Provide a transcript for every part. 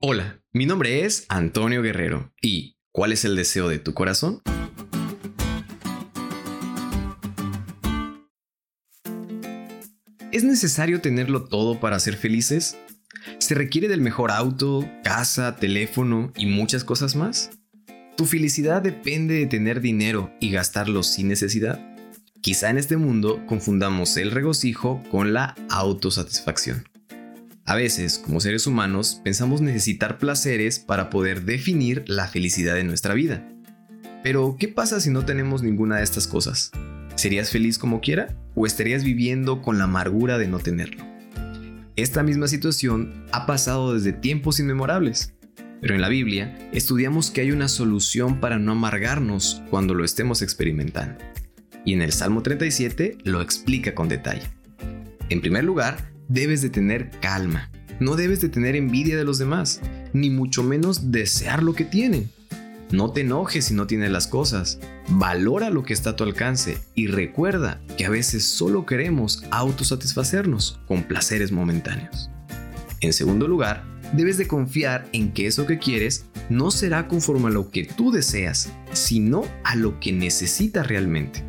Hola, mi nombre es Antonio Guerrero y ¿cuál es el deseo de tu corazón? ¿Es necesario tenerlo todo para ser felices? ¿Se requiere del mejor auto, casa, teléfono y muchas cosas más? ¿Tu felicidad depende de tener dinero y gastarlo sin necesidad? Quizá en este mundo confundamos el regocijo con la autosatisfacción. A veces, como seres humanos, pensamos necesitar placeres para poder definir la felicidad de nuestra vida. Pero, ¿qué pasa si no tenemos ninguna de estas cosas? ¿Serías feliz como quiera o estarías viviendo con la amargura de no tenerlo? Esta misma situación ha pasado desde tiempos inmemorables, pero en la Biblia estudiamos que hay una solución para no amargarnos cuando lo estemos experimentando. Y en el Salmo 37 lo explica con detalle. En primer lugar, debes de tener calma. No debes de tener envidia de los demás, ni mucho menos desear lo que tienen. No te enojes si no tienes las cosas. Valora lo que está a tu alcance y recuerda que a veces solo queremos autosatisfacernos con placeres momentáneos. En segundo lugar, debes de confiar en que eso que quieres no será conforme a lo que tú deseas, sino a lo que necesitas realmente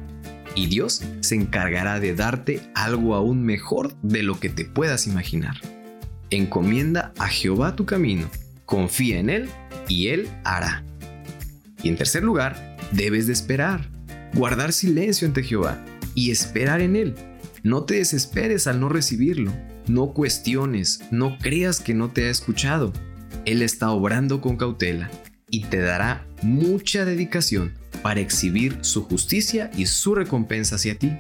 y Dios se encargará de darte algo aún mejor de lo que te puedas imaginar. Encomienda a Jehová tu camino, confía en Él y Él hará. Y en tercer lugar, debes de esperar, guardar silencio ante Jehová y esperar en Él. No te desesperes al no recibirlo, no cuestiones, no creas que no te ha escuchado. Él está obrando con cautela y te dará mucha dedicación para exhibir su justicia y su recompensa hacia ti.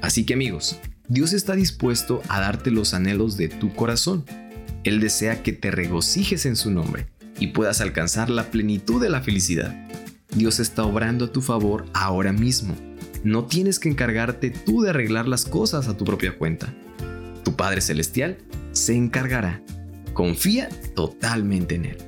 Así que amigos, Dios está dispuesto a darte los anhelos de tu corazón. Él desea que te regocijes en su nombre y puedas alcanzar la plenitud de la felicidad. Dios está obrando a tu favor ahora mismo. No tienes que encargarte tú de arreglar las cosas a tu propia cuenta. Tu Padre Celestial se encargará. Confía totalmente en Él.